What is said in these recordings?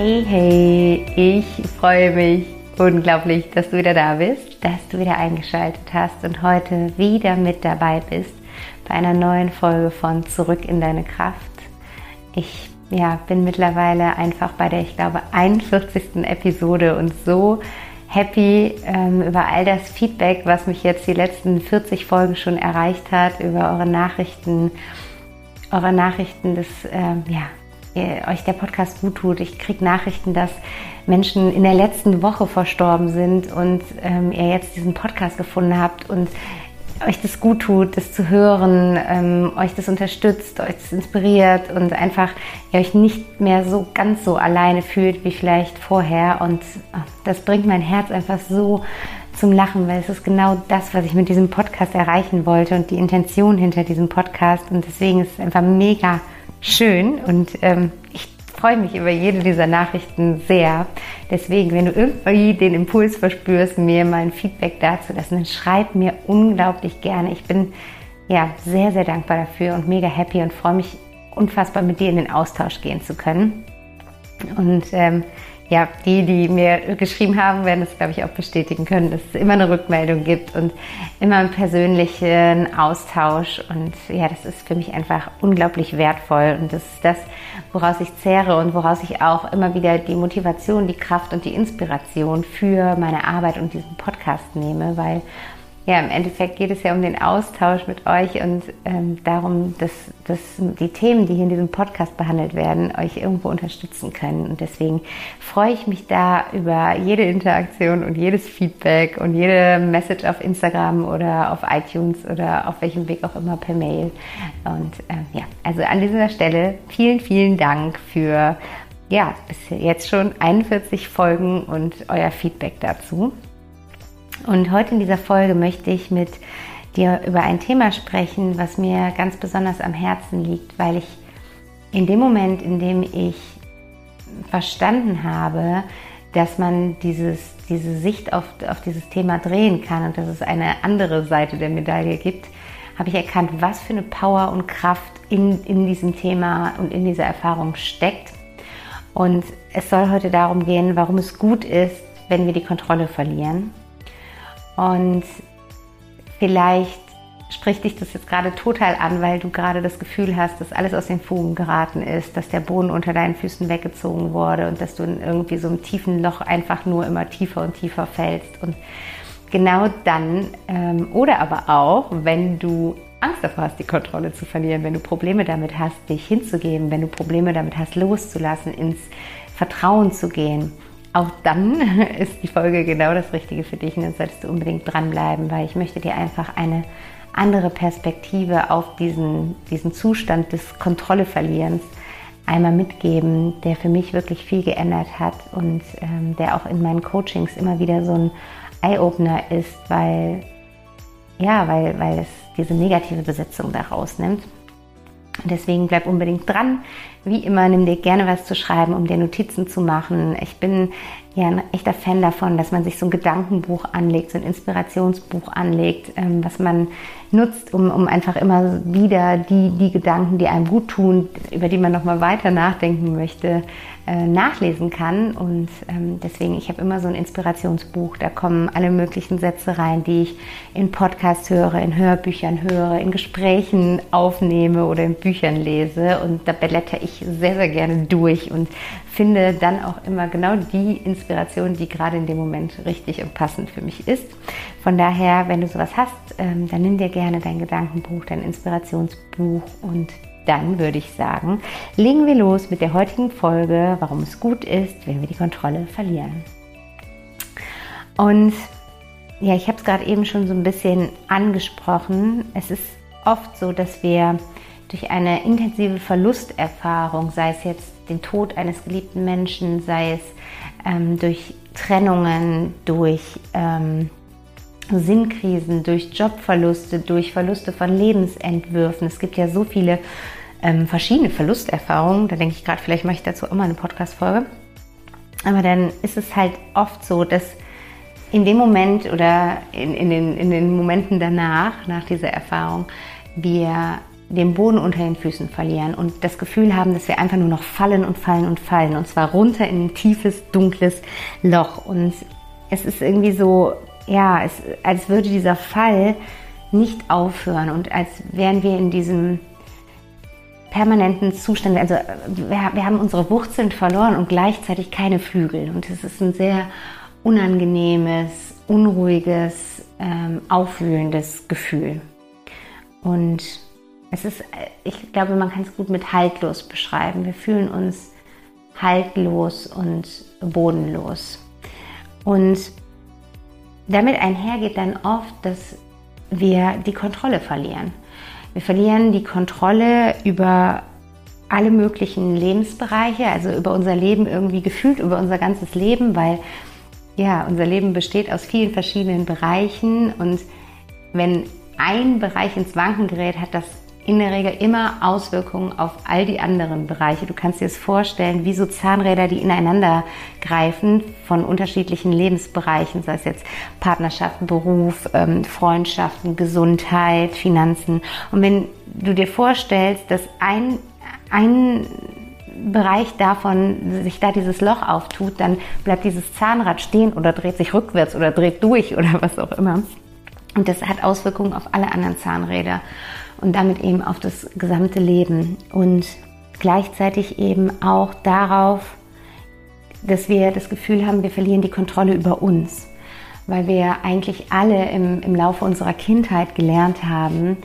Hey, hey, ich freue mich unglaublich, dass du wieder da bist, dass du wieder eingeschaltet hast und heute wieder mit dabei bist bei einer neuen Folge von Zurück in deine Kraft. Ich ja, bin mittlerweile einfach bei der, ich glaube, 41. Episode und so happy ähm, über all das Feedback, was mich jetzt die letzten 40 Folgen schon erreicht hat, über eure Nachrichten, eure Nachrichten, dass ähm, ja, euch der Podcast gut tut. Ich kriege Nachrichten, dass Menschen in der letzten Woche verstorben sind und ähm, ihr jetzt diesen Podcast gefunden habt und euch das gut tut, das zu hören, ähm, euch das unterstützt, euch das inspiriert und einfach ihr euch nicht mehr so ganz so alleine fühlt wie vielleicht vorher. Und oh, das bringt mein Herz einfach so zum Lachen, weil es ist genau das, was ich mit diesem Podcast erreichen wollte und die Intention hinter diesem Podcast. Und deswegen ist es einfach mega schön und ähm, ich freue mich über jede dieser Nachrichten sehr. Deswegen, wenn du irgendwie den Impuls verspürst, mir mal ein Feedback dazu lassen, dann schreib mir unglaublich gerne. Ich bin ja sehr, sehr dankbar dafür und mega happy und freue mich unfassbar mit dir in den Austausch gehen zu können. Und ähm, ja, die, die mir geschrieben haben, werden das, glaube ich, auch bestätigen können, dass es immer eine Rückmeldung gibt und immer einen persönlichen Austausch. Und ja, das ist für mich einfach unglaublich wertvoll. Und das ist das, woraus ich zehre und woraus ich auch immer wieder die Motivation, die Kraft und die Inspiration für meine Arbeit und diesen Podcast nehme, weil ja, im Endeffekt geht es ja um den Austausch mit euch und ähm, darum, dass, dass die Themen, die hier in diesem Podcast behandelt werden, euch irgendwo unterstützen können. Und deswegen freue ich mich da über jede Interaktion und jedes Feedback und jede Message auf Instagram oder auf iTunes oder auf welchem Weg auch immer per Mail. Und ähm, ja, also an dieser Stelle vielen, vielen Dank für ja, bis jetzt schon 41 Folgen und euer Feedback dazu. Und heute in dieser Folge möchte ich mit dir über ein Thema sprechen, was mir ganz besonders am Herzen liegt, weil ich in dem Moment, in dem ich verstanden habe, dass man dieses, diese Sicht auf, auf dieses Thema drehen kann und dass es eine andere Seite der Medaille gibt, habe ich erkannt, was für eine Power und Kraft in, in diesem Thema und in dieser Erfahrung steckt. Und es soll heute darum gehen, warum es gut ist, wenn wir die Kontrolle verlieren und vielleicht spricht dich das jetzt gerade total an, weil du gerade das Gefühl hast, dass alles aus den Fugen geraten ist, dass der Boden unter deinen Füßen weggezogen wurde und dass du in irgendwie so einem tiefen Loch einfach nur immer tiefer und tiefer fällst. Und genau dann, ähm, oder aber auch, wenn du Angst davor hast, die Kontrolle zu verlieren, wenn du Probleme damit hast, dich hinzugeben, wenn du Probleme damit hast, loszulassen, ins Vertrauen zu gehen, auch dann ist die Folge genau das Richtige für dich und dann solltest du unbedingt dranbleiben, weil ich möchte dir einfach eine andere Perspektive auf diesen, diesen Zustand des Kontrolleverlierens einmal mitgeben, der für mich wirklich viel geändert hat und ähm, der auch in meinen Coachings immer wieder so ein Eye-Opener ist, weil, ja, weil, weil es diese negative Besetzung da rausnimmt. Deswegen bleib unbedingt dran. Wie immer, nimm dir gerne was zu schreiben, um dir Notizen zu machen. Ich bin ja ein echter Fan davon, dass man sich so ein Gedankenbuch anlegt, so ein Inspirationsbuch anlegt, ähm, was man nutzt, um, um einfach immer wieder die, die Gedanken, die einem gut tun, über die man nochmal weiter nachdenken möchte, äh, nachlesen kann. Und ähm, deswegen, ich habe immer so ein Inspirationsbuch, da kommen alle möglichen Sätze rein, die ich in Podcasts höre, in Hörbüchern höre, in Gesprächen aufnehme oder in Büchern lese. Und da blätter ich sehr, sehr gerne durch. Und finde dann auch immer genau die Inspiration, die gerade in dem Moment richtig und passend für mich ist. Von daher, wenn du sowas hast, ähm, dann nimm dir gerne dein Gedankenbuch, dein Inspirationsbuch und dann würde ich sagen, legen wir los mit der heutigen Folge, warum es gut ist, wenn wir die Kontrolle verlieren. Und ja, ich habe es gerade eben schon so ein bisschen angesprochen. Es ist oft so, dass wir durch eine intensive Verlusterfahrung, sei es jetzt den Tod eines geliebten Menschen, sei es ähm, durch Trennungen, durch ähm, Sinnkrisen, durch Jobverluste, durch Verluste von Lebensentwürfen. Es gibt ja so viele ähm, verschiedene Verlusterfahrungen. Da denke ich gerade, vielleicht mache ich dazu auch mal eine Podcast-Folge. Aber dann ist es halt oft so, dass in dem Moment oder in, in, den, in den Momenten danach, nach dieser Erfahrung, wir den Boden unter den Füßen verlieren und das Gefühl haben, dass wir einfach nur noch fallen und fallen und fallen und zwar runter in ein tiefes, dunkles Loch. Und es ist irgendwie so, ja, es, als würde dieser Fall nicht aufhören und als wären wir in diesem permanenten Zustand, also wir, wir haben unsere Wurzeln verloren und gleichzeitig keine Flügel. Und es ist ein sehr unangenehmes, unruhiges, ähm, aufwühlendes Gefühl. Und es ist, ich glaube, man kann es gut mit haltlos beschreiben. Wir fühlen uns haltlos und bodenlos. Und damit einhergeht dann oft, dass wir die Kontrolle verlieren. Wir verlieren die Kontrolle über alle möglichen Lebensbereiche, also über unser Leben irgendwie gefühlt, über unser ganzes Leben, weil ja, unser Leben besteht aus vielen verschiedenen Bereichen und wenn ein Bereich ins Wanken gerät, hat das in der Regel immer Auswirkungen auf all die anderen Bereiche. Du kannst dir es vorstellen, wie so Zahnräder, die ineinander greifen von unterschiedlichen Lebensbereichen, sei es jetzt Partnerschaften, Beruf, ähm, Freundschaften, Gesundheit, Finanzen. Und wenn du dir vorstellst, dass ein, ein Bereich davon sich da dieses Loch auftut, dann bleibt dieses Zahnrad stehen oder dreht sich rückwärts oder dreht durch oder was auch immer. Und das hat Auswirkungen auf alle anderen Zahnräder und damit eben auf das gesamte Leben und gleichzeitig eben auch darauf, dass wir das Gefühl haben, wir verlieren die Kontrolle über uns, weil wir eigentlich alle im, im Laufe unserer Kindheit gelernt haben,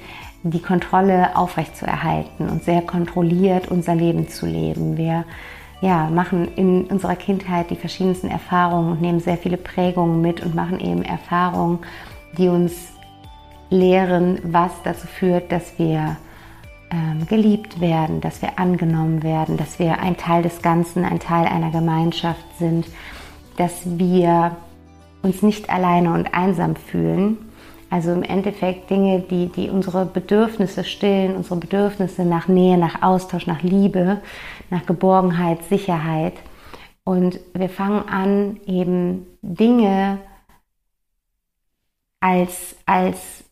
die Kontrolle aufrechtzuerhalten und sehr kontrolliert unser Leben zu leben. Wir ja, machen in unserer Kindheit die verschiedensten Erfahrungen und nehmen sehr viele Prägungen mit und machen eben Erfahrungen, die uns lehren, was dazu führt, dass wir ähm, geliebt werden, dass wir angenommen werden, dass wir ein Teil des Ganzen, ein Teil einer Gemeinschaft sind, dass wir uns nicht alleine und einsam fühlen also im Endeffekt Dinge, die, die unsere Bedürfnisse stillen, unsere Bedürfnisse nach Nähe, nach Austausch, nach Liebe, nach Geborgenheit, Sicherheit. Und wir fangen an, eben Dinge als, als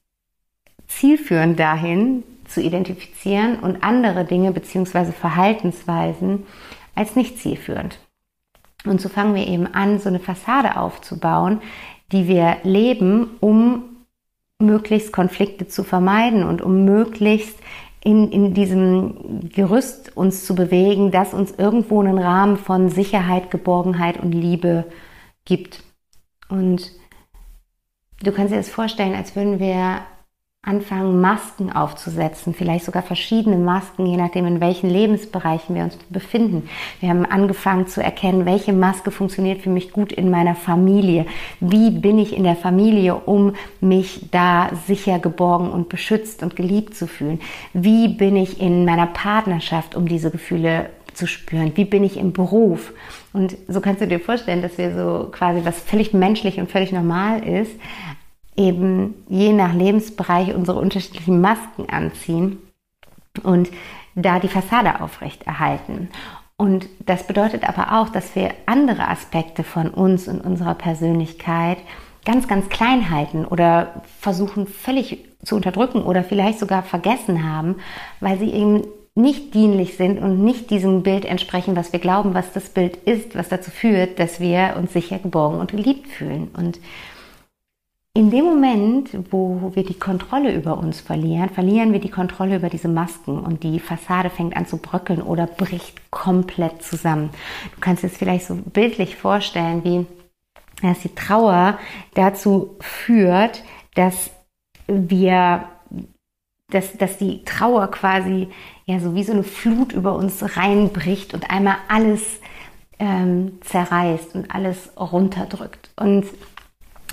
zielführend dahin zu identifizieren und andere Dinge bzw. Verhaltensweisen als nicht zielführend. Und so fangen wir eben an, so eine Fassade aufzubauen, die wir leben, um möglichst Konflikte zu vermeiden und um möglichst in, in diesem Gerüst uns zu bewegen, das uns irgendwo einen Rahmen von Sicherheit, Geborgenheit und Liebe gibt. Und du kannst dir das vorstellen, als würden wir anfangen, Masken aufzusetzen, vielleicht sogar verschiedene Masken, je nachdem, in welchen Lebensbereichen wir uns befinden. Wir haben angefangen zu erkennen, welche Maske funktioniert für mich gut in meiner Familie. Wie bin ich in der Familie, um mich da sicher, geborgen und beschützt und geliebt zu fühlen? Wie bin ich in meiner Partnerschaft, um diese Gefühle zu spüren? Wie bin ich im Beruf? Und so kannst du dir vorstellen, dass wir so quasi was völlig menschlich und völlig normal ist, eben je nach Lebensbereich unsere unterschiedlichen Masken anziehen und da die Fassade aufrecht erhalten. Und das bedeutet aber auch, dass wir andere Aspekte von uns und unserer Persönlichkeit ganz, ganz klein halten oder versuchen völlig zu unterdrücken oder vielleicht sogar vergessen haben, weil sie eben nicht dienlich sind und nicht diesem Bild entsprechen, was wir glauben, was das Bild ist, was dazu führt, dass wir uns sicher geborgen und geliebt fühlen. Und in dem Moment, wo wir die Kontrolle über uns verlieren, verlieren wir die Kontrolle über diese Masken und die Fassade fängt an zu bröckeln oder bricht komplett zusammen. Du kannst es vielleicht so bildlich vorstellen, wie dass die Trauer dazu führt, dass wir, dass, dass die Trauer quasi ja so wie so eine Flut über uns reinbricht und einmal alles ähm, zerreißt und alles runterdrückt. Und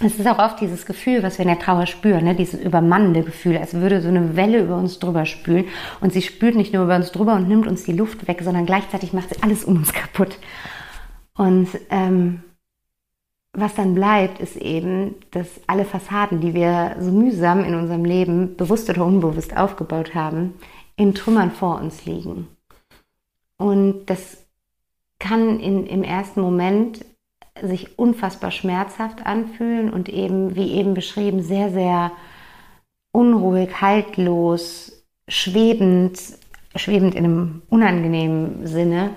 es ist auch oft dieses Gefühl, was wir in der Trauer spüren, ne? dieses übermannende Gefühl, als würde so eine Welle über uns drüber spülen. Und sie spült nicht nur über uns drüber und nimmt uns die Luft weg, sondern gleichzeitig macht sie alles um uns kaputt. Und ähm, was dann bleibt, ist eben, dass alle Fassaden, die wir so mühsam in unserem Leben bewusst oder unbewusst aufgebaut haben, in Trümmern vor uns liegen. Und das kann in, im ersten Moment sich unfassbar schmerzhaft anfühlen und eben, wie eben beschrieben, sehr, sehr unruhig, haltlos, schwebend, schwebend in einem unangenehmen Sinne,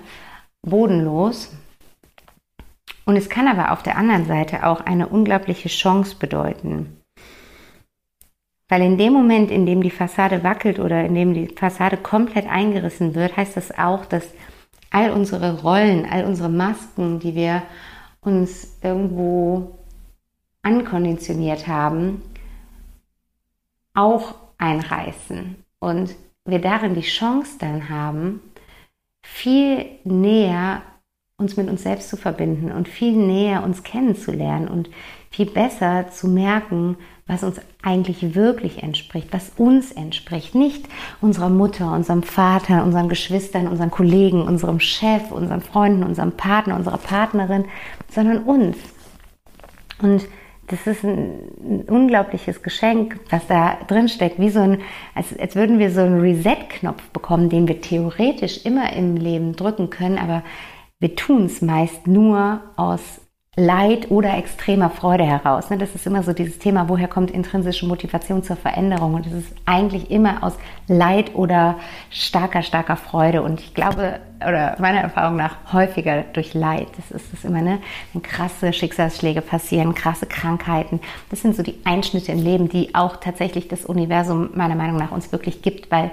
bodenlos. Und es kann aber auf der anderen Seite auch eine unglaubliche Chance bedeuten. Weil in dem Moment, in dem die Fassade wackelt oder in dem die Fassade komplett eingerissen wird, heißt das auch, dass all unsere Rollen, all unsere Masken, die wir uns irgendwo ankonditioniert haben, auch einreißen und wir darin die Chance dann haben, viel näher uns mit uns selbst zu verbinden und viel näher uns kennenzulernen und viel besser zu merken, was uns eigentlich wirklich entspricht, was uns entspricht. Nicht unserer Mutter, unserem Vater, unseren Geschwistern, unseren Kollegen, unserem Chef, unseren Freunden, unserem Partner, unserer Partnerin, sondern uns. Und das ist ein, unglaubliches Geschenk, was da drin steckt, wie so ein, als, als würden wir so einen Reset-Knopf bekommen, den wir theoretisch immer im Leben drücken können, aber wir tun es meist nur aus Leid oder extremer Freude heraus. Ne? Das ist immer so dieses Thema, woher kommt intrinsische Motivation zur Veränderung? Und es ist eigentlich immer aus Leid oder starker, starker Freude. Und ich glaube, oder meiner Erfahrung nach häufiger durch Leid. Das ist es immer, ne? Wenn krasse Schicksalsschläge passieren, krasse Krankheiten. Das sind so die Einschnitte im Leben, die auch tatsächlich das Universum meiner Meinung nach uns wirklich gibt, weil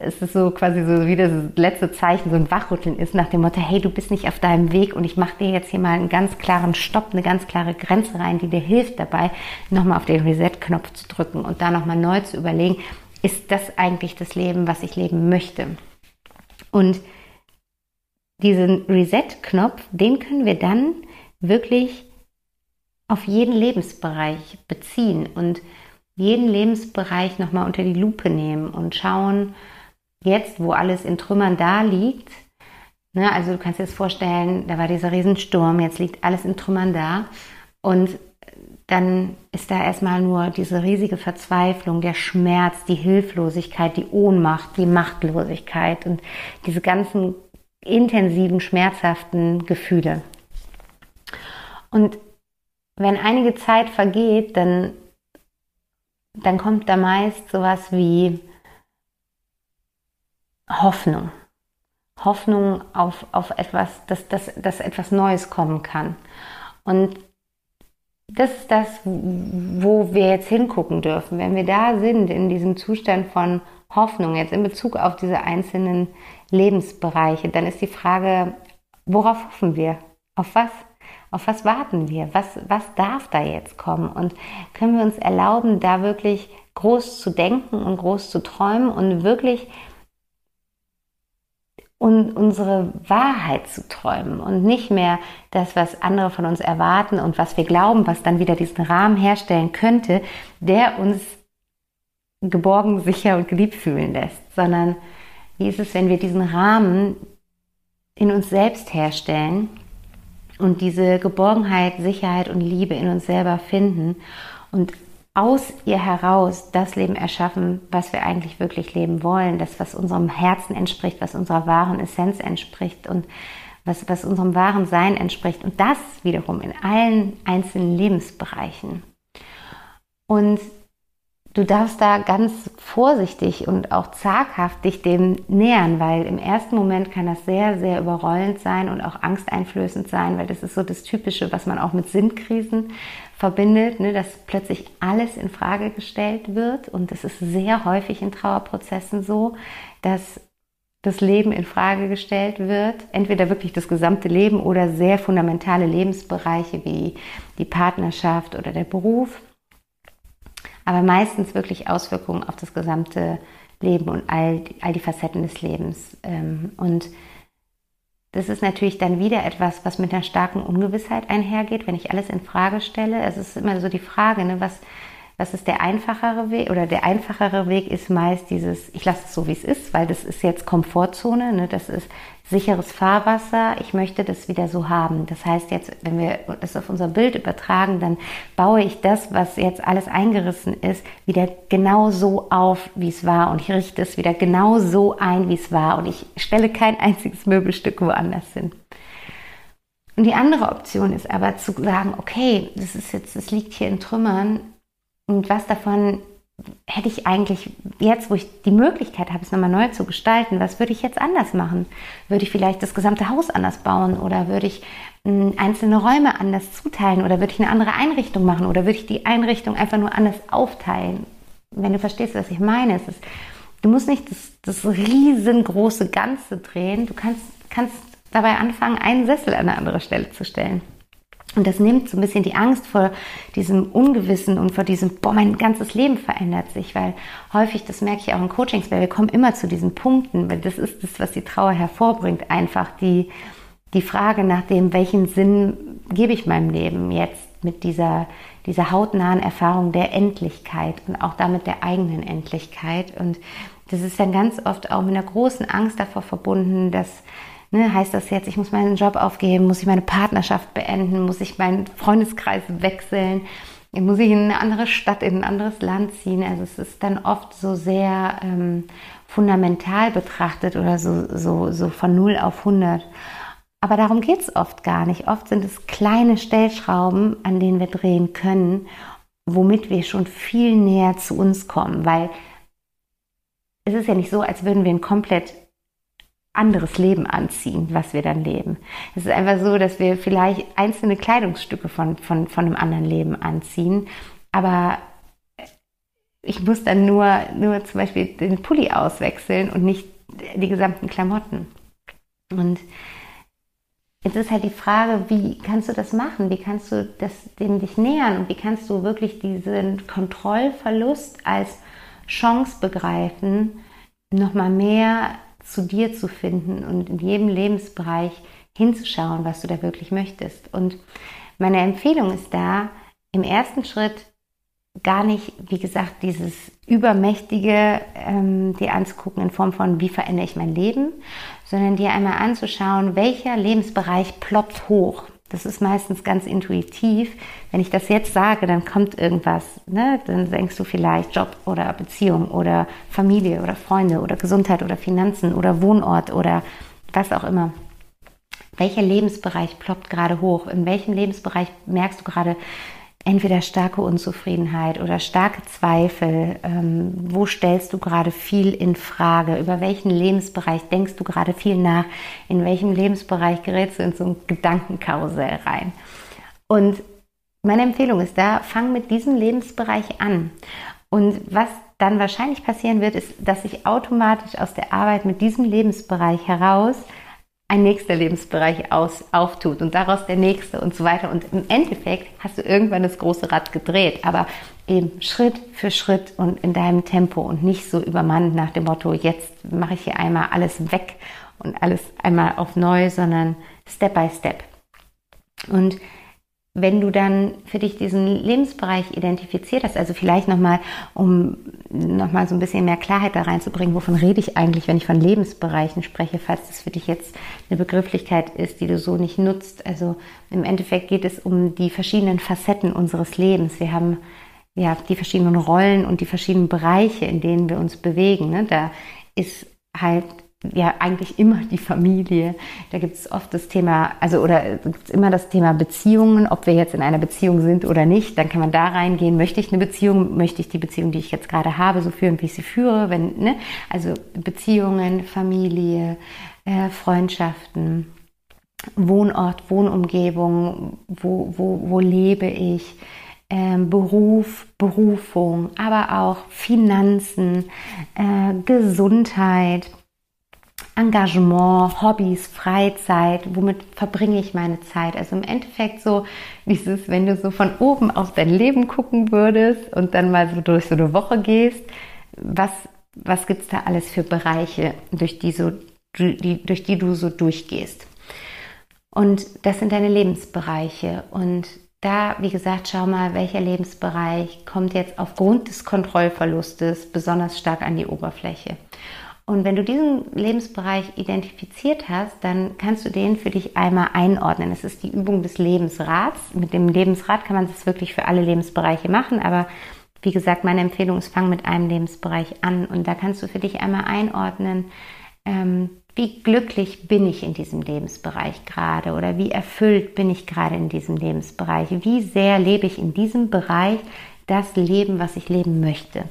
es ist so quasi so wie das letzte Zeichen, so ein Wachrütteln ist nach dem Motto, hey, du bist nicht auf deinem Weg und ich mache dir jetzt hier mal einen ganz klaren Stopp, eine ganz klare Grenze rein, die dir hilft dabei, nochmal auf den Reset-Knopf zu drücken und da nochmal neu zu überlegen, ist das eigentlich das Leben, was ich leben möchte? Und diesen Reset-Knopf, den können wir dann wirklich auf jeden Lebensbereich beziehen und jeden Lebensbereich nochmal unter die Lupe nehmen und schauen, jetzt, wo alles in Trümmern da liegt, ne, also du kannst dir das vorstellen, da war dieser Riesensturm, jetzt liegt alles in Trümmern da und dann ist da erstmal nur diese riesige Verzweiflung, der Schmerz, die Hilflosigkeit, die Ohnmacht, die Machtlosigkeit und diese ganzen intensiven, schmerzhaften Gefühle. Und wenn einige Zeit vergeht, dann, dann kommt da meist sowas wie Hoffnung. Hoffnung auf, auf etwas, dass, dass, dass etwas Neues kommen kann. Und das ist das, wo wir jetzt hingucken dürfen. Wenn wir da sind, in diesem Zustand von Hoffnung, jetzt in Bezug auf diese einzelnen Lebensbereiche, dann ist die Frage, worauf hoffen wir? Auf was? Auf was warten wir? Was, was darf da jetzt kommen? Und können wir uns erlauben, da wirklich groß zu denken und groß zu träumen und wirklich und unsere Wahrheit zu träumen und nicht mehr das, was andere von uns erwarten und was wir glauben, was dann wieder diesen Rahmen herstellen könnte, der uns geborgen, sicher und geliebt fühlen lässt, sondern wie ist es, wenn wir diesen Rahmen in uns selbst herstellen und diese Geborgenheit, Sicherheit und Liebe in uns selber finden und aus ihr heraus das Leben erschaffen, was wir eigentlich wirklich leben wollen, das, was unserem Herzen entspricht, was unserer wahren Essenz entspricht und was, was unserem wahren Sein entspricht. Und das wiederum in allen einzelnen Lebensbereichen. Und du darfst da ganz vorsichtig und auch zaghaft dich dem nähern, weil im ersten Moment kann das sehr, sehr überrollend sein und auch angsteinflößend sein, weil das ist so das Typische, was man auch mit Sinnkrisen verbindet, ne, dass plötzlich alles in Frage gestellt wird. Und es ist sehr häufig in Trauerprozessen so, dass das Leben in Frage gestellt wird, entweder wirklich das gesamte Leben oder sehr fundamentale Lebensbereiche wie die Partnerschaft oder der Beruf. Aber meistens wirklich Auswirkungen auf das gesamte Leben und all, all die Facetten des Lebens. Ähm, und das ist natürlich dann wieder etwas, was mit einer starken Ungewissheit einhergeht, wenn ich alles in Frage stelle. Es ist immer so die Frage, ne, was, was ist der einfachere Weg? Oder der einfachere Weg ist meist dieses, ich lasse es so, wie es ist, weil das ist jetzt Komfortzone, ne? das ist sicheres Fahrwasser, ich möchte das wieder so haben. Das heißt jetzt, wenn wir das auf unser Bild übertragen, dann baue ich das, was jetzt alles eingerissen ist, wieder genau so auf, wie es war und ich richte es wieder genau so ein, wie es war und ich stelle kein einziges Möbelstück woanders hin. Und die andere Option ist aber zu sagen, okay, das ist jetzt, das liegt hier in Trümmern, und was davon hätte ich eigentlich jetzt, wo ich die Möglichkeit habe, es nochmal neu zu gestalten, was würde ich jetzt anders machen? Würde ich vielleicht das gesamte Haus anders bauen oder würde ich hm, einzelne Räume anders zuteilen oder würde ich eine andere Einrichtung machen oder würde ich die Einrichtung einfach nur anders aufteilen? Wenn du verstehst, was ich meine, es ist, du musst nicht das, das riesengroße Ganze drehen, du kannst, kannst dabei anfangen, einen Sessel an eine andere Stelle zu stellen. Und das nimmt so ein bisschen die Angst vor diesem Ungewissen und vor diesem, boah, mein ganzes Leben verändert sich, weil häufig, das merke ich auch in Coachings, weil wir kommen immer zu diesen Punkten, weil das ist das, was die Trauer hervorbringt, einfach die, die Frage nach dem, welchen Sinn gebe ich meinem Leben jetzt mit dieser, dieser hautnahen Erfahrung der Endlichkeit und auch damit der eigenen Endlichkeit. Und das ist dann ganz oft auch mit einer großen Angst davor verbunden, dass Ne, heißt das jetzt, ich muss meinen Job aufgeben, muss ich meine Partnerschaft beenden, muss ich meinen Freundeskreis wechseln, muss ich in eine andere Stadt, in ein anderes Land ziehen. Also es ist dann oft so sehr ähm, fundamental betrachtet oder so, so, so von 0 auf 100. Aber darum geht es oft gar nicht. Oft sind es kleine Stellschrauben, an denen wir drehen können, womit wir schon viel näher zu uns kommen. Weil es ist ja nicht so, als würden wir ein komplett anderes Leben anziehen, was wir dann leben. Es ist einfach so, dass wir vielleicht einzelne Kleidungsstücke von, von, von einem anderen Leben anziehen, aber ich muss dann nur, nur zum Beispiel den Pulli auswechseln und nicht die gesamten Klamotten. Und jetzt ist halt die Frage, wie kannst du das machen? Wie kannst du das, dem dich nähern? Und wie kannst du wirklich diesen Kontrollverlust als Chance begreifen, nochmal mehr zu dir zu finden und in jedem Lebensbereich hinzuschauen, was du da wirklich möchtest. Und meine Empfehlung ist da, im ersten Schritt gar nicht, wie gesagt, dieses Übermächtige ähm, dir anzugucken in Form von, wie verändere ich mein Leben, sondern dir einmal anzuschauen, welcher Lebensbereich ploppt hoch. Das ist meistens ganz intuitiv. Wenn ich das jetzt sage, dann kommt irgendwas. Ne? Dann denkst du vielleicht Job oder Beziehung oder Familie oder Freunde oder Gesundheit oder Finanzen oder Wohnort oder was auch immer. Welcher Lebensbereich ploppt gerade hoch? In welchem Lebensbereich merkst du gerade, entweder starke Unzufriedenheit oder starke Zweifel. Ähm, wo stellst du gerade viel in Frage? Über welchen Lebensbereich denkst du gerade viel nach? In welchem Lebensbereich gerätst du in so ein Gedankenkarussell rein? Und meine Empfehlung ist da, fang mit diesem Lebensbereich an. Und was dann wahrscheinlich passieren wird, ist, dass sich automatisch aus der Arbeit mit diesem Lebensbereich heraus ein nächster Lebensbereich aus, auftut und daraus der nächste und so weiter. Und im Endeffekt hast du irgendwann das große Rad gedreht, aber eben Schritt für Schritt und in deinem Tempo und nicht so übermannt nach dem Motto, jetzt mache ich hier einmal alles weg und alles einmal auf neu, sondern Step by Step. Und wenn du dann für dich diesen Lebensbereich identifiziert hast, also vielleicht nochmal, um nochmal so ein bisschen mehr Klarheit da reinzubringen, wovon rede ich eigentlich, wenn ich von Lebensbereichen spreche, falls das für dich jetzt eine Begrifflichkeit ist, die du so nicht nutzt. Also im Endeffekt geht es um die verschiedenen Facetten unseres Lebens. Wir haben ja die verschiedenen Rollen und die verschiedenen Bereiche, in denen wir uns bewegen. Ne? Da ist halt ja eigentlich immer die Familie. Da gibt es oft das Thema, also oder gibt immer das Thema Beziehungen, ob wir jetzt in einer Beziehung sind oder nicht. Dann kann man da reingehen, möchte ich eine Beziehung, möchte ich die Beziehung, die ich jetzt gerade habe, so führen, wie ich sie führe. Wenn, ne? Also Beziehungen, Familie, äh, Freundschaften, Wohnort, Wohnumgebung, wo, wo, wo lebe ich, ähm, Beruf, Berufung, aber auch Finanzen, äh, Gesundheit, Engagement, Hobbys, Freizeit, womit verbringe ich meine Zeit? Also im Endeffekt so dieses, wenn du so von oben auf dein Leben gucken würdest und dann mal so durch so eine Woche gehst, was, was gibt es da alles für Bereiche, durch die, so, die, durch die du so durchgehst? Und das sind deine Lebensbereiche. Und da, wie gesagt, schau mal, welcher Lebensbereich kommt jetzt aufgrund des Kontrollverlustes besonders stark an die Oberfläche. Und wenn du diesen Lebensbereich identifiziert hast, dann kannst du den für dich einmal einordnen. Es ist die Übung des Lebensrats. Mit dem Lebensrat kann man das wirklich für alle Lebensbereiche machen, aber wie gesagt, meine Empfehlung ist, fang mit einem Lebensbereich an und da kannst du für dich einmal einordnen, ähm, wie glücklich bin ich in diesem Lebensbereich gerade oder wie erfüllt bin ich gerade in diesem Lebensbereich, wie sehr lebe ich in diesem Bereich das Leben, was ich leben möchte.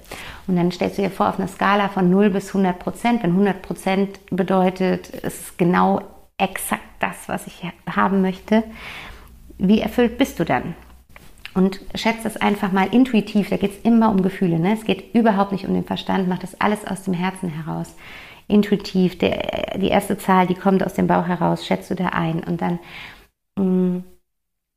Und dann stellst du dir vor, auf einer Skala von 0 bis 100 Prozent, wenn 100 Prozent bedeutet, es ist genau exakt das, was ich haben möchte, wie erfüllt bist du dann? Und schätze es einfach mal intuitiv, da geht es immer um Gefühle, ne? es geht überhaupt nicht um den Verstand, mach das alles aus dem Herzen heraus. Intuitiv, der, die erste Zahl, die kommt aus dem Bauch heraus, schätzt du da ein und dann mh, mm,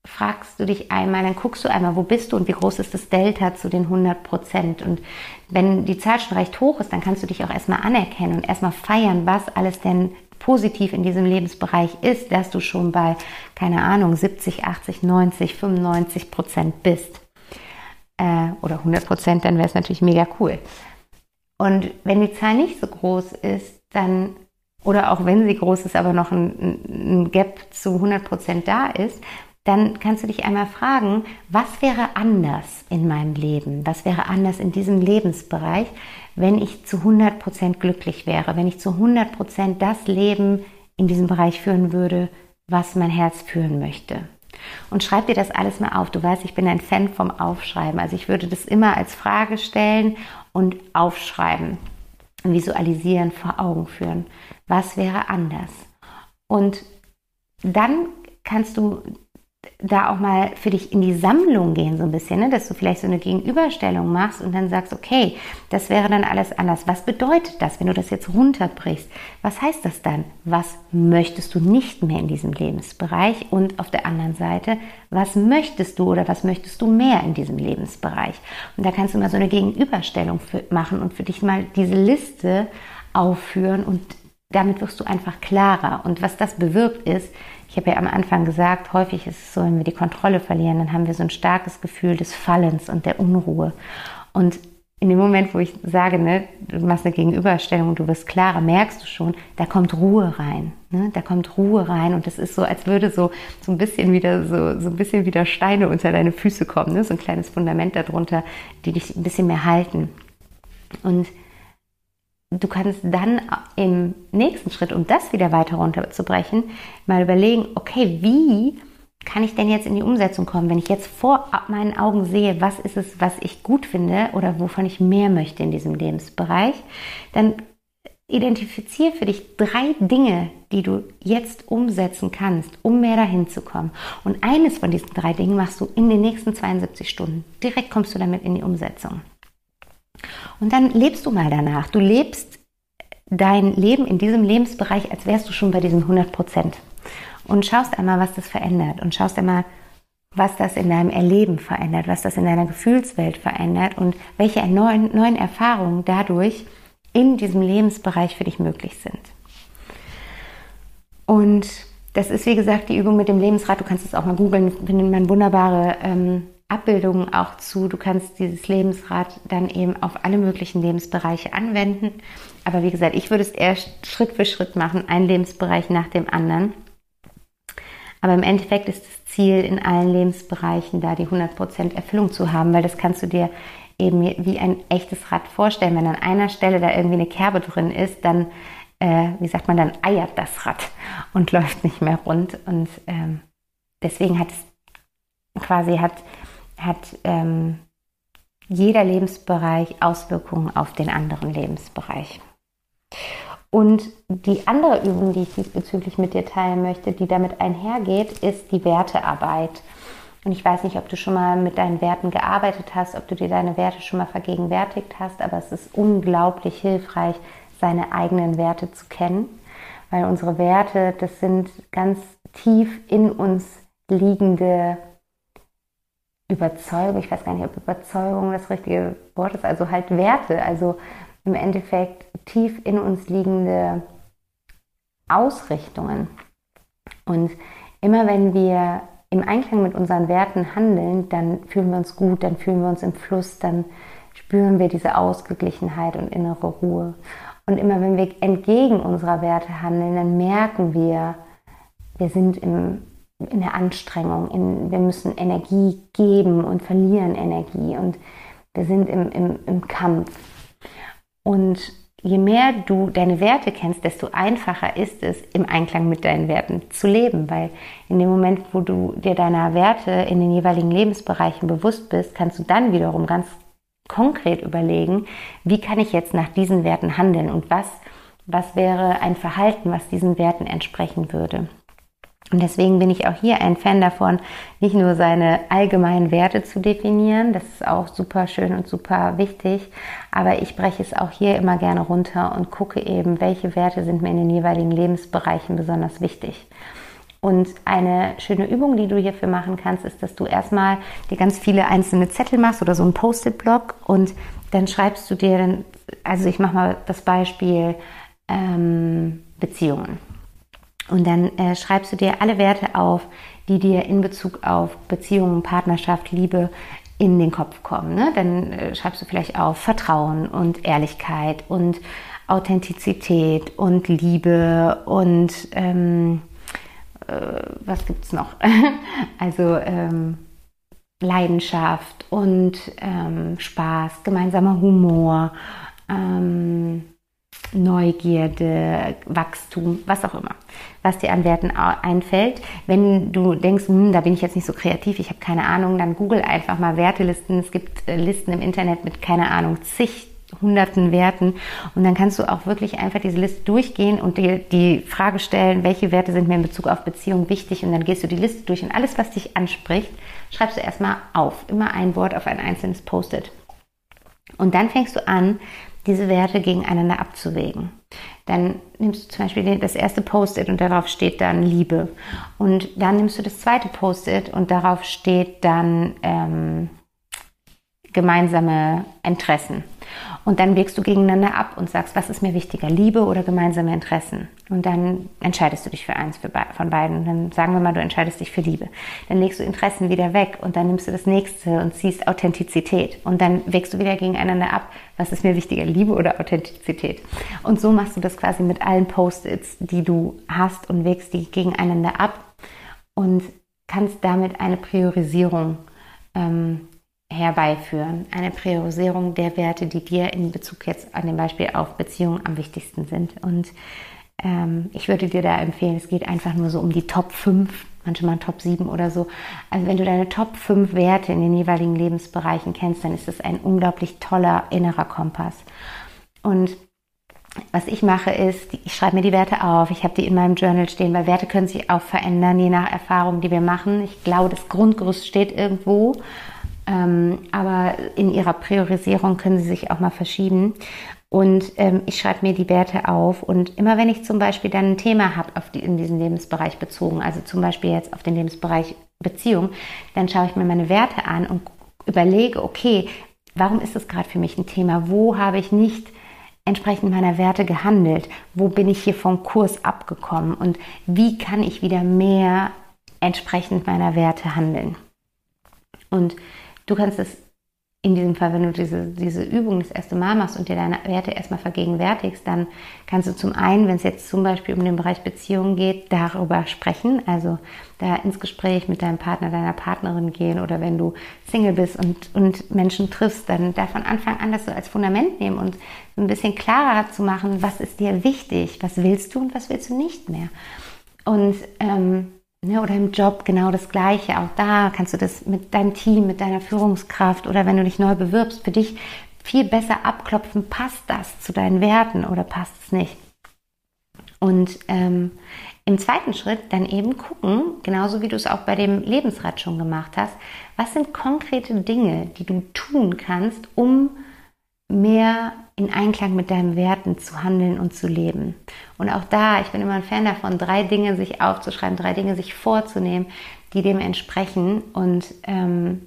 fragst du dich einmal, dann guckst du einmal, wo bist du und wie groß ist das Delta zu den 100 Prozent. Und wenn die Zahl schon recht hoch ist, dann kannst du dich auch erstmal anerkennen und erstmal feiern, was alles denn positiv in diesem Lebensbereich ist, dass du schon bei, keine Ahnung, 70, 80, 90, 95 Prozent bist. Äh, oder 100 Prozent, dann wäre es natürlich mega cool. Und wenn die Zahl nicht so groß ist, dann oder auch wenn sie groß ist, aber noch ein, ein Gap zu 100 Prozent da ist, dann kannst du dich einmal fragen, was wäre anders in meinem Leben? Was wäre anders in diesem Lebensbereich, wenn ich zu 100% glücklich wäre, wenn ich zu 100% das Leben in diesem Bereich führen würde, was mein Herz führen möchte? Und schreib dir das alles mal auf. Du weißt, ich bin ein Fan vom Aufschreiben. Also ich würde das immer als Frage stellen und aufschreiben, visualisieren, vor Augen führen. Was wäre anders? Und dann kannst du da auch mal für dich in die Sammlung gehen, so ein bisschen, ne? dass du vielleicht so eine Gegenüberstellung machst und dann sagst, okay, das wäre dann alles anders. Was bedeutet das, wenn du das jetzt runterbrichst? Was heißt das dann? Was möchtest du nicht mehr in diesem Lebensbereich? Und auf der anderen Seite, was möchtest du oder was möchtest du mehr in diesem Lebensbereich? Und da kannst du mal so eine Gegenüberstellung machen und für dich mal diese Liste aufführen und damit wirst du einfach klarer. Und was das bewirkt ist, ich habe ja am Anfang gesagt, häufig ist es so, wenn wir die Kontrolle verlieren, dann haben wir so ein starkes Gefühl des Fallens und der Unruhe. Und in dem Moment, wo ich sage, ne, du machst eine Gegenüberstellung du wirst klarer, merkst du schon, da kommt Ruhe rein. Ne? Da kommt Ruhe rein und es ist so, als würde so, so ein bisschen wieder so, so ein bisschen wieder Steine unter deine Füße kommen, ne? so ein kleines Fundament darunter, die dich ein bisschen mehr halten. Und du kannst dann im nächsten Schritt, um das wieder weiter runterzubrechen, mal überlegen, okay, wie kann ich denn jetzt in die Umsetzung kommen, wenn ich jetzt vor meinen Augen sehe, was ist es, was ich gut finde oder wovon ich mehr möchte in diesem Lebensbereich, dann identifiziere für dich drei Dinge, die du jetzt umsetzen kannst, um mehr dahin zu kommen. Und eines von diesen drei Dingen machst du in den nächsten 72 Stunden. Direkt kommst du damit in die Umsetzung. Und dann lebst du mal danach. Du lebst dein Leben in diesem Lebensbereich, als wärst du schon bei diesen 100 Prozent. Und schaust einmal, was das verändert. Und schaust einmal, was das in deinem Erleben verändert, was das in deiner Gefühlswelt verändert und welche neuen, neuen Erfahrungen dadurch in diesem Lebensbereich für dich möglich sind. Und das ist, wie gesagt, die Übung mit dem Lebensrad. Du kannst es auch mal googeln, findet man wunderbare ähm, Abbildungen auch zu. Du kannst dieses Lebensrad dann eben auf alle möglichen Lebensbereiche anwenden. Aber wie gesagt, ich würde es erst Schritt für Schritt machen, einen Lebensbereich nach dem anderen. Aber im Endeffekt ist das Ziel, in allen Lebensbereichen da die 100% Erfüllung zu haben, weil das kannst du dir eben wie ein echtes Rad vorstellen. Wenn an einer Stelle da irgendwie eine Kerbe drin ist, dann äh, wie sagt man dann, eiert das Rad und läuft nicht mehr rund. Und ähm, deswegen hat es quasi hat, hat ähm, jeder Lebensbereich Auswirkungen auf den anderen Lebensbereich. Und die andere Übung, die ich diesbezüglich mit dir teilen möchte, die damit einhergeht, ist die Wertearbeit. Und ich weiß nicht, ob du schon mal mit deinen Werten gearbeitet hast, ob du dir deine Werte schon mal vergegenwärtigt hast, aber es ist unglaublich hilfreich, seine eigenen Werte zu kennen, weil unsere Werte, das sind ganz tief in uns liegende Überzeugung, ich weiß gar nicht, ob Überzeugung das richtige Wort ist, also halt Werte, also im Endeffekt tief in uns liegende Ausrichtungen. Und immer wenn wir im Einklang mit unseren Werten handeln, dann fühlen wir uns gut, dann fühlen wir uns im Fluss, dann spüren wir diese Ausgeglichenheit und innere Ruhe. Und immer wenn wir entgegen unserer Werte handeln, dann merken wir, wir sind im in der Anstrengung, in, wir müssen Energie geben und verlieren Energie und wir sind im, im, im Kampf. Und je mehr du deine Werte kennst, desto einfacher ist es, im Einklang mit deinen Werten zu leben, weil in dem Moment, wo du dir deiner Werte in den jeweiligen Lebensbereichen bewusst bist, kannst du dann wiederum ganz konkret überlegen, wie kann ich jetzt nach diesen Werten handeln und was, was wäre ein Verhalten, was diesen Werten entsprechen würde. Und deswegen bin ich auch hier ein Fan davon, nicht nur seine allgemeinen Werte zu definieren, das ist auch super schön und super wichtig, aber ich breche es auch hier immer gerne runter und gucke eben, welche Werte sind mir in den jeweiligen Lebensbereichen besonders wichtig. Und eine schöne Übung, die du hierfür machen kannst, ist, dass du erstmal dir ganz viele einzelne Zettel machst oder so ein Post-it-Block und dann schreibst du dir also ich mache mal das Beispiel ähm, Beziehungen. Und dann äh, schreibst du dir alle Werte auf, die dir in Bezug auf Beziehungen, Partnerschaft, Liebe in den Kopf kommen. Ne? Dann äh, schreibst du vielleicht auf Vertrauen und Ehrlichkeit und Authentizität und Liebe und ähm, äh, was es noch? also ähm, Leidenschaft und ähm, Spaß, gemeinsamer Humor, ähm, Neugierde, Wachstum, was auch immer, was dir an Werten einfällt. Wenn du denkst, hm, da bin ich jetzt nicht so kreativ, ich habe keine Ahnung, dann google einfach mal Wertelisten. Es gibt äh, Listen im Internet mit, keine Ahnung, zig hunderten Werten und dann kannst du auch wirklich einfach diese Liste durchgehen und dir die Frage stellen, welche Werte sind mir in Bezug auf Beziehung wichtig und dann gehst du die Liste durch und alles, was dich anspricht, schreibst du erstmal auf, immer ein Wort auf ein einzelnes Post-it. Und dann fängst du an, diese Werte gegeneinander abzuwägen. Dann nimmst du zum Beispiel das erste Post-it und darauf steht dann Liebe. Und dann nimmst du das zweite Post-it und darauf steht dann ähm, gemeinsame Interessen. Und dann wägst du gegeneinander ab und sagst, was ist mir wichtiger, Liebe oder gemeinsame Interessen? Und dann entscheidest du dich für eins von beiden. Und dann sagen wir mal, du entscheidest dich für Liebe. Dann legst du Interessen wieder weg und dann nimmst du das nächste und ziehst Authentizität. Und dann wägst du wieder gegeneinander ab, was ist mir wichtiger, Liebe oder Authentizität? Und so machst du das quasi mit allen Post-its, die du hast und wägst die gegeneinander ab und kannst damit eine Priorisierung ähm, herbeiführen. Eine Priorisierung der Werte, die dir in Bezug jetzt an dem Beispiel auf Beziehungen am wichtigsten sind. Und ähm, ich würde dir da empfehlen, es geht einfach nur so um die Top 5, manchmal Top 7 oder so. Also wenn du deine Top 5 Werte in den jeweiligen Lebensbereichen kennst, dann ist das ein unglaublich toller innerer Kompass. Und was ich mache ist, ich schreibe mir die Werte auf, ich habe die in meinem Journal stehen, weil Werte können sich auch verändern, je nach Erfahrung, die wir machen. Ich glaube, das Grundgerüst steht irgendwo ähm, aber in ihrer Priorisierung können sie sich auch mal verschieben. Und ähm, ich schreibe mir die Werte auf. Und immer wenn ich zum Beispiel dann ein Thema habe die, in diesen Lebensbereich bezogen, also zum Beispiel jetzt auf den Lebensbereich Beziehung, dann schaue ich mir meine Werte an und überlege, okay, warum ist das gerade für mich ein Thema? Wo habe ich nicht entsprechend meiner Werte gehandelt? Wo bin ich hier vom Kurs abgekommen? Und wie kann ich wieder mehr entsprechend meiner Werte handeln? Und Du kannst es in diesem Fall, wenn du diese, diese Übung das erste Mal machst und dir deine Werte erstmal vergegenwärtigst, dann kannst du zum einen, wenn es jetzt zum Beispiel um den Bereich Beziehungen geht, darüber sprechen, also da ins Gespräch mit deinem Partner, deiner Partnerin gehen oder wenn du Single bist und, und Menschen triffst, dann da von Anfang an das so als Fundament nehmen und ein bisschen klarer zu machen, was ist dir wichtig, was willst du und was willst du nicht mehr. Und ähm, Ne, oder im Job genau das Gleiche. Auch da kannst du das mit deinem Team, mit deiner Führungskraft oder wenn du dich neu bewirbst, für dich viel besser abklopfen, passt das zu deinen Werten oder passt es nicht. Und ähm, im zweiten Schritt dann eben gucken, genauso wie du es auch bei dem Lebensrad schon gemacht hast, was sind konkrete Dinge, die du tun kannst, um mehr in Einklang mit deinen Werten zu handeln und zu leben. Und auch da, ich bin immer ein Fan davon, drei Dinge sich aufzuschreiben, drei Dinge sich vorzunehmen, die dem entsprechen und ähm,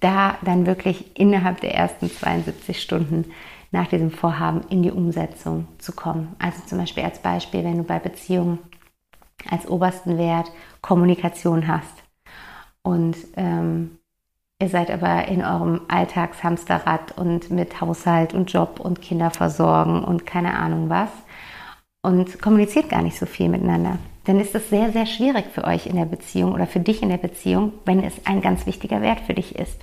da dann wirklich innerhalb der ersten 72 Stunden nach diesem Vorhaben in die Umsetzung zu kommen. Also zum Beispiel als Beispiel, wenn du bei Beziehungen als obersten Wert Kommunikation hast und ähm, Ihr seid aber in eurem Alltagshamsterrad und mit Haushalt und Job und Kinder versorgen und keine Ahnung was und kommuniziert gar nicht so viel miteinander. Dann ist es sehr, sehr schwierig für euch in der Beziehung oder für dich in der Beziehung, wenn es ein ganz wichtiger Wert für dich ist.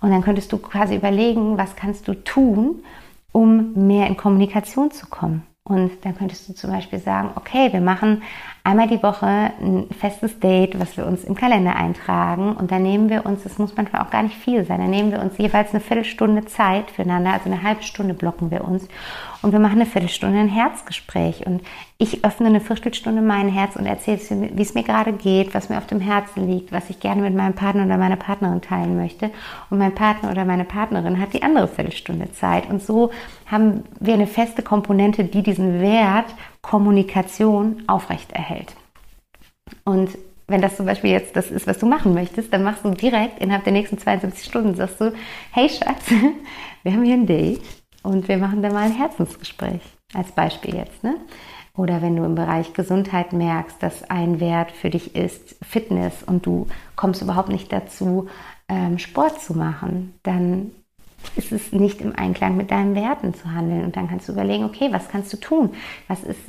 Und dann könntest du quasi überlegen, was kannst du tun, um mehr in Kommunikation zu kommen. Und dann könntest du zum Beispiel sagen, okay, wir machen einmal die Woche ein festes Date, was wir uns im Kalender eintragen. Und dann nehmen wir uns, das muss manchmal auch gar nicht viel sein, dann nehmen wir uns jeweils eine Viertelstunde Zeit füreinander, also eine halbe Stunde blocken wir uns. Und wir machen eine Viertelstunde ein Herzgespräch. Und ich öffne eine Viertelstunde mein Herz und erzähle, wie es mir gerade geht, was mir auf dem Herzen liegt, was ich gerne mit meinem Partner oder meiner Partnerin teilen möchte. Und mein Partner oder meine Partnerin hat die andere Viertelstunde Zeit. Und so haben wir eine feste Komponente, die diesen Wert Kommunikation aufrechterhält. Und wenn das zum Beispiel jetzt das ist, was du machen möchtest, dann machst du direkt innerhalb der nächsten 72 Stunden, sagst du, hey Schatz, wir haben hier ein Date und wir machen da mal ein Herzensgespräch. Als Beispiel jetzt, ne? Oder wenn du im Bereich Gesundheit merkst, dass ein Wert für dich ist Fitness und du kommst überhaupt nicht dazu, ähm, Sport zu machen, dann ist es nicht im Einklang mit deinen Werten zu handeln. Und dann kannst du überlegen, okay, was kannst du tun? Was ist,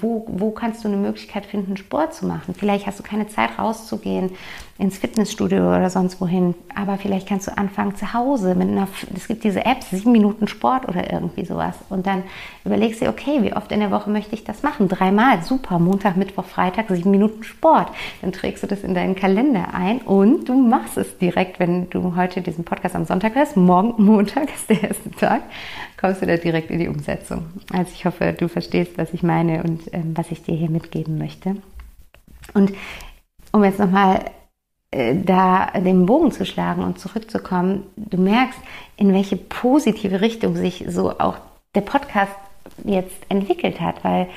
wo, wo kannst du eine Möglichkeit finden, Sport zu machen? Vielleicht hast du keine Zeit rauszugehen ins Fitnessstudio oder sonst wohin, aber vielleicht kannst du anfangen zu Hause mit einer, es gibt diese Apps, sieben Minuten Sport oder irgendwie sowas. Und dann überlegst du, okay, wie oft in der Woche möchte ich das machen? Dreimal, super, Montag, Mittwoch, Freitag, sieben Minuten Sport. Dann trägst du das in deinen Kalender ein und du machst es direkt, wenn du heute diesen Podcast am Sonntag hörst, morgen Montag ist der erste Tag, kommst du da direkt in die Umsetzung. Also ich hoffe, du verstehst, was ich meine und ähm, was ich dir hier mitgeben möchte. Und um jetzt nochmal da den Bogen zu schlagen und zurückzukommen, du merkst, in welche positive Richtung sich so auch der Podcast jetzt entwickelt hat, weil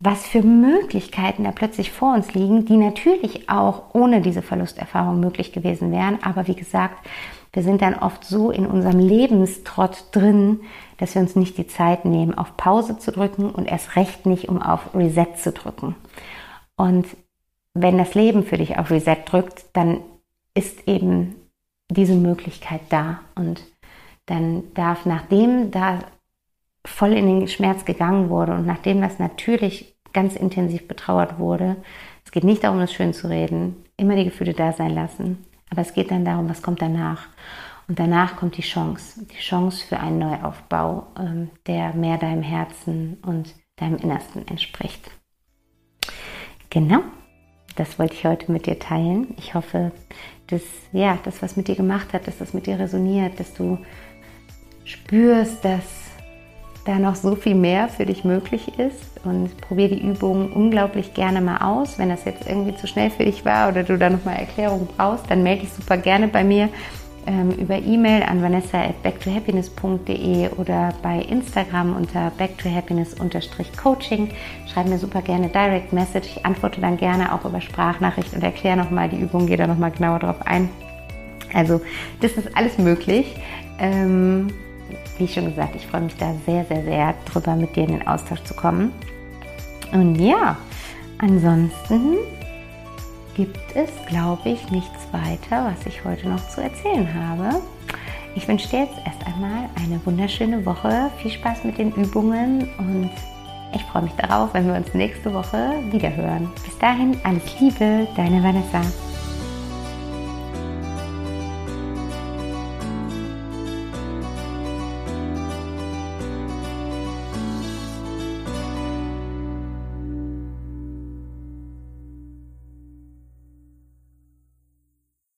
was für Möglichkeiten da plötzlich vor uns liegen, die natürlich auch ohne diese Verlusterfahrung möglich gewesen wären. Aber wie gesagt, wir sind dann oft so in unserem Lebenstrott drin, dass wir uns nicht die Zeit nehmen, auf Pause zu drücken und erst recht nicht, um auf Reset zu drücken. Und wenn das Leben für dich auf Reset drückt, dann ist eben diese Möglichkeit da. Und dann darf, nachdem da voll in den Schmerz gegangen wurde und nachdem das natürlich ganz intensiv betrauert wurde, es geht nicht darum, das schön zu reden, immer die Gefühle da sein lassen, aber es geht dann darum, was kommt danach. Und danach kommt die Chance, die Chance für einen Neuaufbau, ähm, der mehr deinem Herzen und deinem Innersten entspricht. Genau, das wollte ich heute mit dir teilen. Ich hoffe, dass ja, das, was mit dir gemacht hat, dass das mit dir resoniert, dass du spürst, dass da noch so viel mehr für dich möglich ist und probiere die Übungen unglaublich gerne mal aus. Wenn das jetzt irgendwie zu schnell für dich war oder du da nochmal Erklärung brauchst, dann melde dich super gerne bei mir ähm, über E-Mail an vanessa at backtohappiness.de oder bei Instagram unter backtohappiness-coaching. Schreib mir super gerne Direct Message. Ich antworte dann gerne auch über Sprachnachricht und erkläre nochmal die Übung, gehe da nochmal genauer drauf ein. Also, das ist alles möglich. Ähm, wie schon gesagt, ich freue mich da sehr, sehr, sehr drüber, mit dir in den Austausch zu kommen. Und ja, ansonsten gibt es, glaube ich, nichts weiter, was ich heute noch zu erzählen habe. Ich wünsche dir jetzt erst einmal eine wunderschöne Woche. Viel Spaß mit den Übungen und ich freue mich darauf, wenn wir uns nächste Woche wieder hören. Bis dahin, alles Liebe, deine Vanessa.